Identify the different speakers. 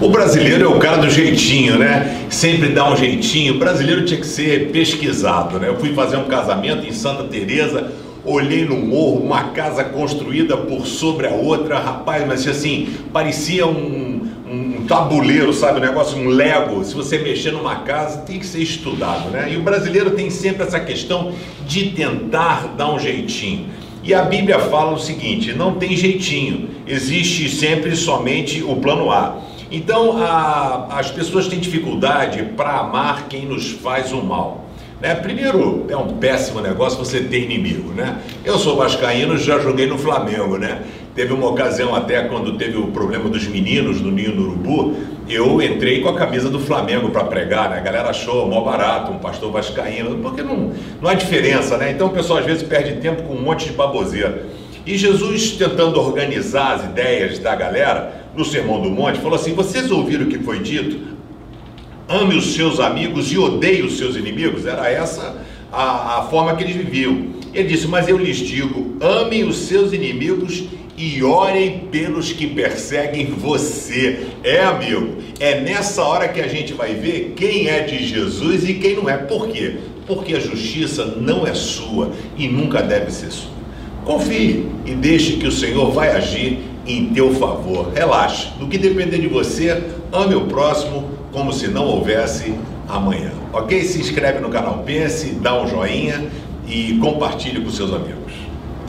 Speaker 1: O brasileiro é o cara do jeitinho, né? Sempre dá um jeitinho. O brasileiro tinha que ser pesquisado, né? Eu fui fazer um casamento em Santa Teresa, olhei no morro, uma casa construída por sobre a outra, rapaz, mas assim, parecia um, um tabuleiro, sabe? Um negócio, um Lego. Se você mexer numa casa, tem que ser estudado, né? E o brasileiro tem sempre essa questão de tentar dar um jeitinho. E a Bíblia fala o seguinte: não tem jeitinho, existe sempre somente o plano A. Então, a, as pessoas têm dificuldade para amar quem nos faz o mal. Né? Primeiro, é um péssimo negócio você ter inimigo, né? Eu sou vascaíno, já joguei no Flamengo, né? Teve uma ocasião até quando teve o problema dos meninos do Ninho do Urubu, eu entrei com a camisa do Flamengo para pregar, né? A galera achou mó barato, um pastor vascaíno, porque não, não há diferença, né? Então o pessoal às vezes perde tempo com um monte de baboseira. E Jesus, tentando organizar as ideias da galera, no Sermão do Monte, falou assim: Vocês ouviram o que foi dito? ame os seus amigos e odeie os seus inimigos. Era essa a, a forma que eles viviam. Ele disse: Mas eu lhes digo: amem os seus inimigos e orem pelos que perseguem você. É, amigo, é nessa hora que a gente vai ver quem é de Jesus e quem não é. Por quê? Porque a justiça não é sua e nunca deve ser sua. Confie e deixe que o Senhor vai agir em teu favor. Relaxe. No que depender de você, ame o próximo como se não houvesse amanhã. Ok? Se inscreve no canal Pense, dá um joinha e compartilhe com seus amigos.